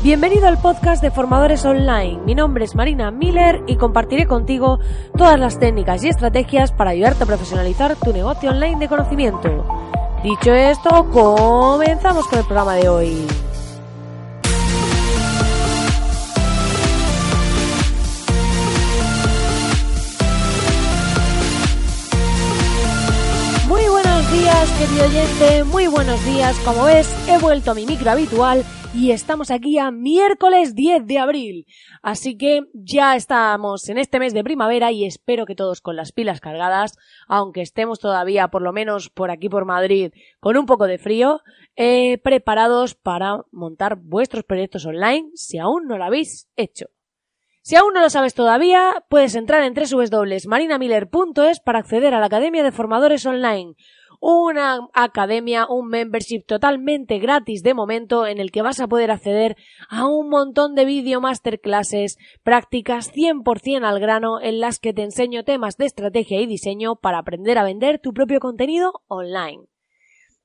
Bienvenido al podcast de Formadores Online. Mi nombre es Marina Miller y compartiré contigo todas las técnicas y estrategias para ayudarte a profesionalizar tu negocio online de conocimiento. Dicho esto, comenzamos con el programa de hoy. Muy buenos días, querido oyente, muy buenos días. Como ves, he vuelto a mi micro habitual y estamos aquí a miércoles 10 de abril. Así que ya estamos en este mes de primavera y espero que todos con las pilas cargadas, aunque estemos todavía por lo menos por aquí por Madrid con un poco de frío, eh, preparados para montar vuestros proyectos online si aún no lo habéis hecho. Si aún no lo sabes todavía, puedes entrar en www.marinamiller.es para acceder a la Academia de Formadores Online, una academia, un membership totalmente gratis de momento en el que vas a poder acceder a un montón de vídeo masterclasses, prácticas 100% al grano en las que te enseño temas de estrategia y diseño para aprender a vender tu propio contenido online.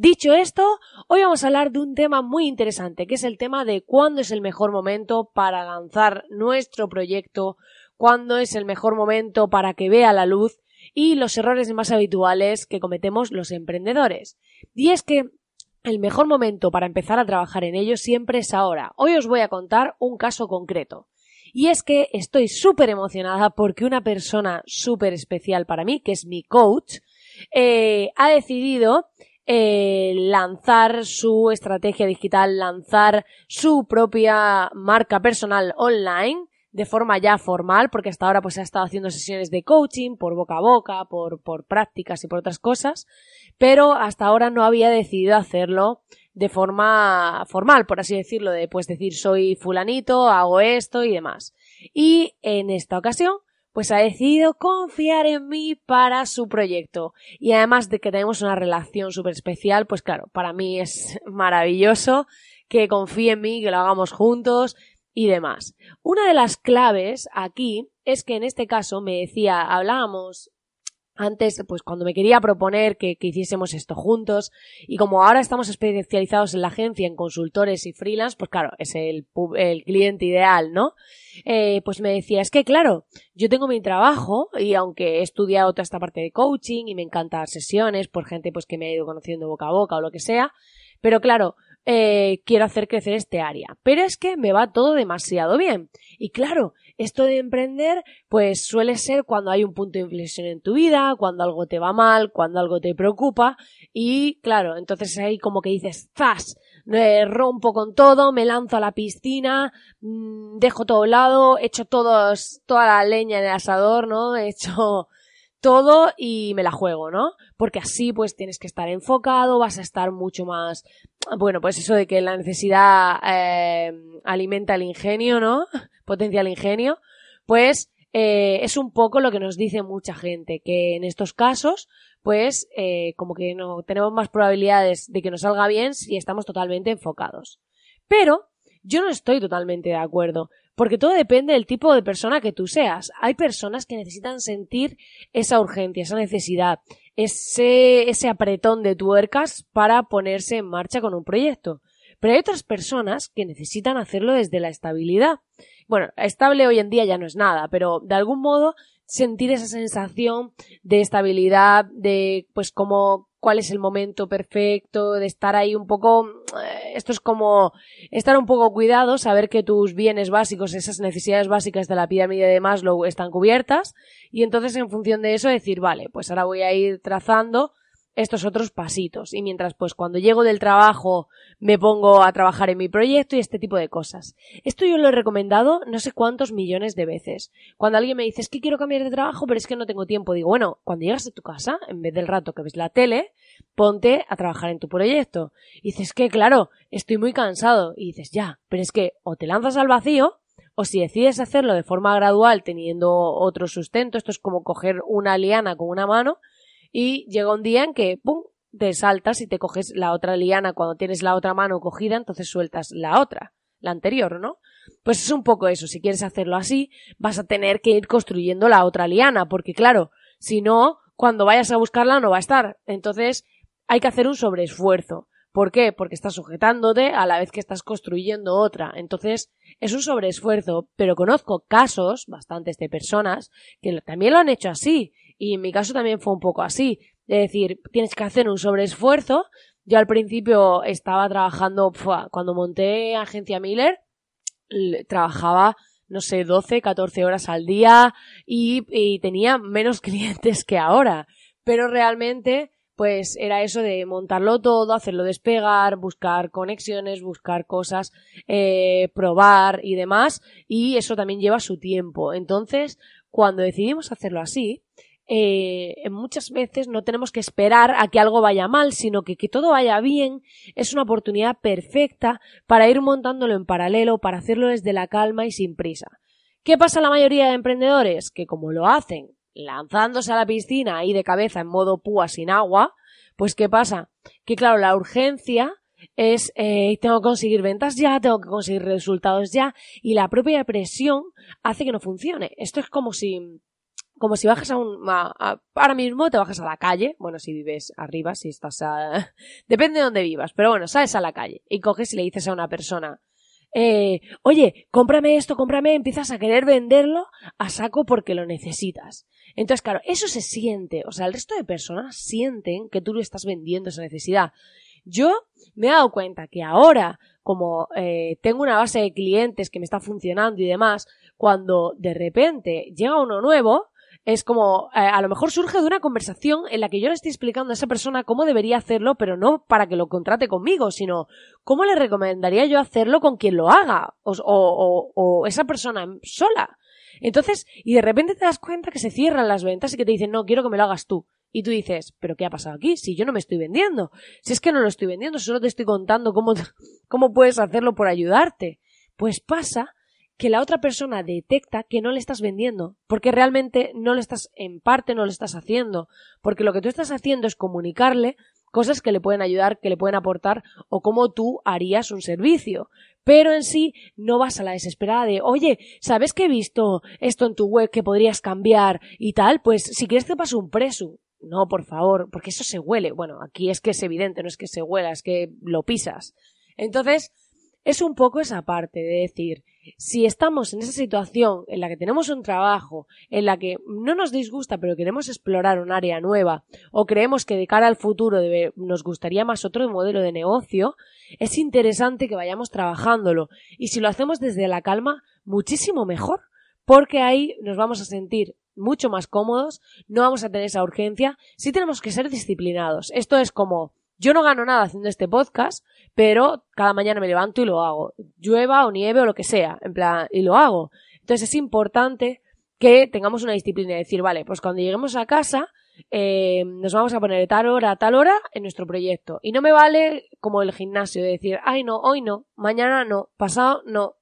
Dicho esto, hoy vamos a hablar de un tema muy interesante, que es el tema de cuándo es el mejor momento para lanzar nuestro proyecto, cuándo es el mejor momento para que vea la luz y los errores más habituales que cometemos los emprendedores. Y es que el mejor momento para empezar a trabajar en ello siempre es ahora. Hoy os voy a contar un caso concreto. Y es que estoy súper emocionada porque una persona súper especial para mí, que es mi coach, eh, ha decidido eh, lanzar su estrategia digital, lanzar su propia marca personal online de forma ya formal, porque hasta ahora pues ha estado haciendo sesiones de coaching por boca a boca, por, por prácticas y por otras cosas, pero hasta ahora no había decidido hacerlo de forma formal, por así decirlo, de pues decir soy fulanito, hago esto y demás. Y en esta ocasión pues ha decidido confiar en mí para su proyecto. Y además de que tenemos una relación súper especial, pues claro, para mí es maravilloso que confíe en mí, que lo hagamos juntos y demás. Una de las claves aquí es que en este caso me decía, hablábamos antes, pues cuando me quería proponer que, hiciésemos esto juntos, y como ahora estamos especializados en la agencia, en consultores y freelance, pues claro, es el, el cliente ideal, ¿no? Eh, pues me decía, es que claro, yo tengo mi trabajo, y aunque he estudiado toda esta parte de coaching, y me encanta sesiones por gente pues que me ha ido conociendo boca a boca o lo que sea, pero claro, eh, quiero hacer crecer este área. Pero es que me va todo demasiado bien. Y claro, esto de emprender, pues suele ser cuando hay un punto de inflexión en tu vida, cuando algo te va mal, cuando algo te preocupa. Y claro, entonces ahí como que dices, ¡zas! rompo con todo, me lanzo a la piscina, mm, dejo todo lado, echo todos, toda la leña en el asador, ¿no? He hecho todo y me la juego, ¿no? Porque así pues tienes que estar enfocado, vas a estar mucho más, bueno, pues eso de que la necesidad eh, alimenta el ingenio, ¿no? Potencia el ingenio, pues eh, es un poco lo que nos dice mucha gente, que en estos casos, pues eh, como que no tenemos más probabilidades de que nos salga bien si estamos totalmente enfocados. Pero yo no estoy totalmente de acuerdo, porque todo depende del tipo de persona que tú seas. Hay personas que necesitan sentir esa urgencia, esa necesidad, ese, ese apretón de tuercas para ponerse en marcha con un proyecto. Pero hay otras personas que necesitan hacerlo desde la estabilidad. Bueno, estable hoy en día ya no es nada, pero de algún modo sentir esa sensación de estabilidad, de pues como cuál es el momento perfecto, de estar ahí un poco, eh, esto es como estar un poco cuidado, saber que tus bienes básicos, esas necesidades básicas de la pirámide de Maslow están cubiertas. Y entonces en función de eso decir, vale, pues ahora voy a ir trazando estos otros pasitos. Y mientras, pues cuando llego del trabajo me pongo a trabajar en mi proyecto y este tipo de cosas. Esto yo lo he recomendado no sé cuántos millones de veces. Cuando alguien me dice, es que quiero cambiar de trabajo, pero es que no tengo tiempo, digo, bueno, cuando llegas a tu casa, en vez del rato que ves la tele, ponte a trabajar en tu proyecto. Y dices que, claro, estoy muy cansado. Y dices, ya, pero es que o te lanzas al vacío, o si decides hacerlo de forma gradual teniendo otro sustento, esto es como coger una liana con una mano, y llega un día en que, ¡pum!, te saltas y te coges la otra liana cuando tienes la otra mano cogida, entonces sueltas la otra, la anterior, ¿no? Pues es un poco eso, si quieres hacerlo así, vas a tener que ir construyendo la otra liana, porque claro, si no, cuando vayas a buscarla no va a estar. Entonces, hay que hacer un sobreesfuerzo. ¿Por qué? Porque estás sujetándote a la vez que estás construyendo otra. Entonces, es un sobreesfuerzo, pero conozco casos, bastantes de personas, que también lo han hecho así. Y en mi caso también fue un poco así. Es decir, tienes que hacer un sobreesfuerzo. Yo al principio estaba trabajando, cuando monté Agencia Miller, trabajaba, no sé, 12, 14 horas al día y, tenía menos clientes que ahora. Pero realmente pues era eso de montarlo todo, hacerlo despegar, buscar conexiones, buscar cosas, eh, probar y demás, y eso también lleva su tiempo. Entonces, cuando decidimos hacerlo así, eh, muchas veces no tenemos que esperar a que algo vaya mal, sino que que todo vaya bien es una oportunidad perfecta para ir montándolo en paralelo, para hacerlo desde la calma y sin prisa. ¿Qué pasa a la mayoría de emprendedores? Que como lo hacen lanzándose a la piscina y de cabeza en modo púa sin agua, pues ¿qué pasa? Que claro, la urgencia es eh, tengo que conseguir ventas ya, tengo que conseguir resultados ya y la propia presión hace que no funcione. Esto es como si como si bajas a un ahora mismo te bajas a la calle, bueno, si vives arriba, si estás a depende de dónde vivas, pero bueno, sales a la calle y coges y le dices a una persona eh, oye, cómprame esto, cómprame, empiezas a querer venderlo a saco porque lo necesitas. Entonces, claro, eso se siente, o sea, el resto de personas sienten que tú le estás vendiendo esa necesidad. Yo me he dado cuenta que ahora, como eh, tengo una base de clientes que me está funcionando y demás, cuando de repente llega uno nuevo, es como, eh, a lo mejor surge de una conversación en la que yo le estoy explicando a esa persona cómo debería hacerlo, pero no para que lo contrate conmigo, sino cómo le recomendaría yo hacerlo con quien lo haga, o, o, o esa persona sola. Entonces, y de repente te das cuenta que se cierran las ventas y que te dicen, no, quiero que me lo hagas tú. Y tú dices, ¿pero qué ha pasado aquí? Si yo no me estoy vendiendo. Si es que no lo estoy vendiendo, solo te estoy contando cómo, cómo puedes hacerlo por ayudarte. Pues pasa que la otra persona detecta que no le estás vendiendo, porque realmente no lo estás, en parte no lo estás haciendo, porque lo que tú estás haciendo es comunicarle cosas que le pueden ayudar, que le pueden aportar, o cómo tú harías un servicio. Pero en sí no vas a la desesperada de, oye, ¿sabes que he visto esto en tu web que podrías cambiar y tal? Pues si quieres te paso un preso. No, por favor, porque eso se huele. Bueno, aquí es que es evidente, no es que se huela, es que lo pisas. Entonces, es un poco esa parte de decir, si estamos en esa situación en la que tenemos un trabajo, en la que no nos disgusta pero queremos explorar un área nueva o creemos que de cara al futuro nos gustaría más otro modelo de negocio, es interesante que vayamos trabajándolo y si lo hacemos desde la calma, muchísimo mejor, porque ahí nos vamos a sentir mucho más cómodos, no vamos a tener esa urgencia, sí tenemos que ser disciplinados. Esto es como yo no gano nada haciendo este podcast, pero cada mañana me levanto y lo hago. Llueva o nieve o lo que sea, en plan, y lo hago. Entonces es importante que tengamos una disciplina y decir, vale, pues cuando lleguemos a casa, eh, nos vamos a poner tal hora a tal hora en nuestro proyecto. Y no me vale como el gimnasio de decir, ay no, hoy no, mañana no, pasado no.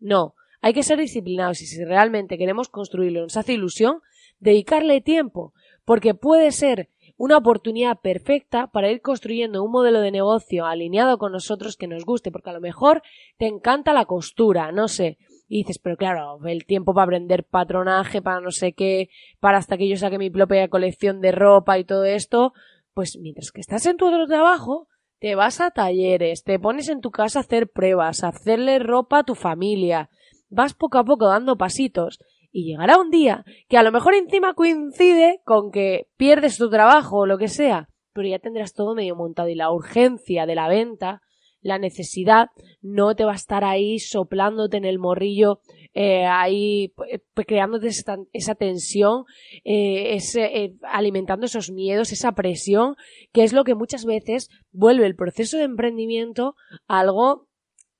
No, hay que ser disciplinados y si realmente queremos construirlo, nos hace ilusión, dedicarle tiempo, porque puede ser una oportunidad perfecta para ir construyendo un modelo de negocio alineado con nosotros que nos guste, porque a lo mejor te encanta la costura, no sé, y dices, pero claro, el tiempo para aprender patronaje, para no sé qué, para hasta que yo saque mi propia colección de ropa y todo esto, pues mientras que estás en tu otro trabajo, te vas a talleres, te pones en tu casa a hacer pruebas, a hacerle ropa a tu familia, vas poco a poco dando pasitos y llegará un día que a lo mejor encima coincide con que pierdes tu trabajo o lo que sea, pero ya tendrás todo medio montado y la urgencia de la venta, la necesidad, no te va a estar ahí soplándote en el morrillo, eh, ahí pues, creándote esa, tensión, eh, ese, eh, alimentando esos miedos, esa presión, que es lo que muchas veces vuelve el proceso de emprendimiento algo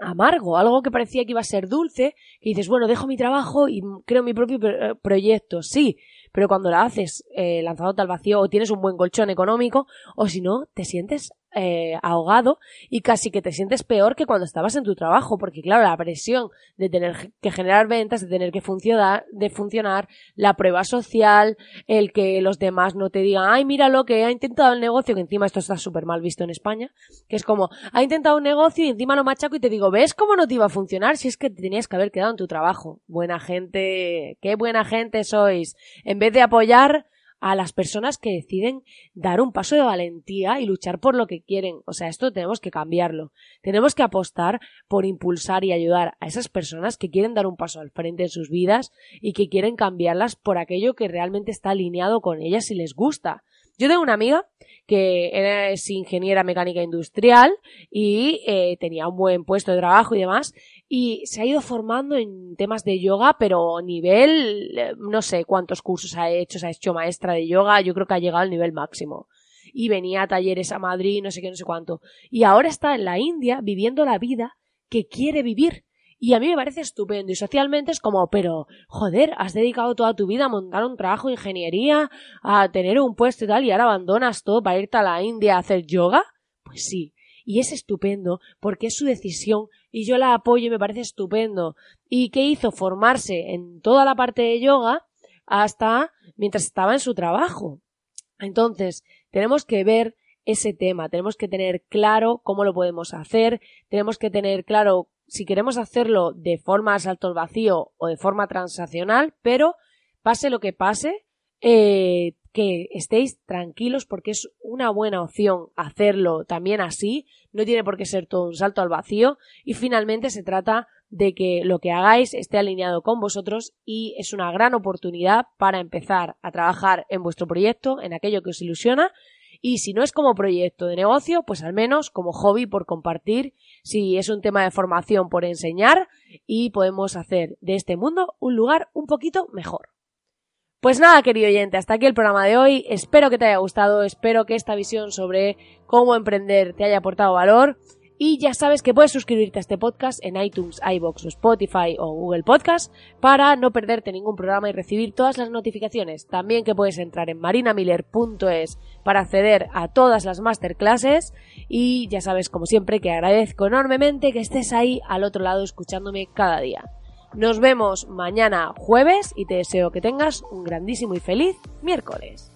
amargo, algo que parecía que iba a ser dulce, que dices, bueno, dejo mi trabajo y creo mi propio proyecto, sí, pero cuando la haces eh, al vacío o tienes un buen colchón económico o si no, te sientes eh, ahogado y casi que te sientes peor que cuando estabas en tu trabajo, porque claro, la presión de tener que generar ventas, de tener que funcionar, de funcionar, la prueba social, el que los demás no te digan, ay, mira lo que ha intentado el negocio, que encima esto está súper mal visto en España, que es como, ha intentado un negocio y encima lo machaco y te digo, ¿ves cómo no te iba a funcionar si es que te tenías que haber quedado en tu trabajo? Buena gente, qué buena gente sois. Vez de apoyar, a las personas que deciden dar un paso de valentía y luchar por lo que quieren. O sea, esto tenemos que cambiarlo. Tenemos que apostar por impulsar y ayudar a esas personas que quieren dar un paso al frente en sus vidas y que quieren cambiarlas por aquello que realmente está alineado con ellas y les gusta. Yo tengo una amiga que es ingeniera mecánica industrial y eh, tenía un buen puesto de trabajo y demás, y se ha ido formando en temas de yoga, pero nivel, no sé cuántos cursos ha hecho, se ha hecho maestra de yoga, yo creo que ha llegado al nivel máximo. Y venía a talleres a Madrid, no sé qué, no sé cuánto. Y ahora está en la India viviendo la vida que quiere vivir. Y a mí me parece estupendo. Y socialmente es como, pero, joder, has dedicado toda tu vida a montar un trabajo de ingeniería, a tener un puesto y tal, y ahora abandonas todo para irte a la India a hacer yoga. Pues sí. Y es estupendo porque es su decisión y yo la apoyo y me parece estupendo. ¿Y qué hizo? Formarse en toda la parte de yoga hasta mientras estaba en su trabajo. Entonces, tenemos que ver ese tema, tenemos que tener claro cómo lo podemos hacer, tenemos que tener claro si queremos hacerlo de forma salto al vacío o de forma transaccional, pero pase lo que pase, eh, que estéis tranquilos porque es una buena opción hacerlo también así, no tiene por qué ser todo un salto al vacío. Y finalmente se trata de que lo que hagáis esté alineado con vosotros y es una gran oportunidad para empezar a trabajar en vuestro proyecto, en aquello que os ilusiona y si no es como proyecto de negocio, pues al menos como hobby por compartir, si es un tema de formación por enseñar y podemos hacer de este mundo un lugar un poquito mejor. Pues nada, querido oyente, hasta aquí el programa de hoy. Espero que te haya gustado, espero que esta visión sobre cómo emprender te haya aportado valor. Y ya sabes que puedes suscribirte a este podcast en iTunes, iBox, Spotify o Google Podcast para no perderte ningún programa y recibir todas las notificaciones. También que puedes entrar en marinamiller.es para acceder a todas las masterclasses. Y ya sabes, como siempre, que agradezco enormemente que estés ahí al otro lado escuchándome cada día. Nos vemos mañana jueves y te deseo que tengas un grandísimo y feliz miércoles.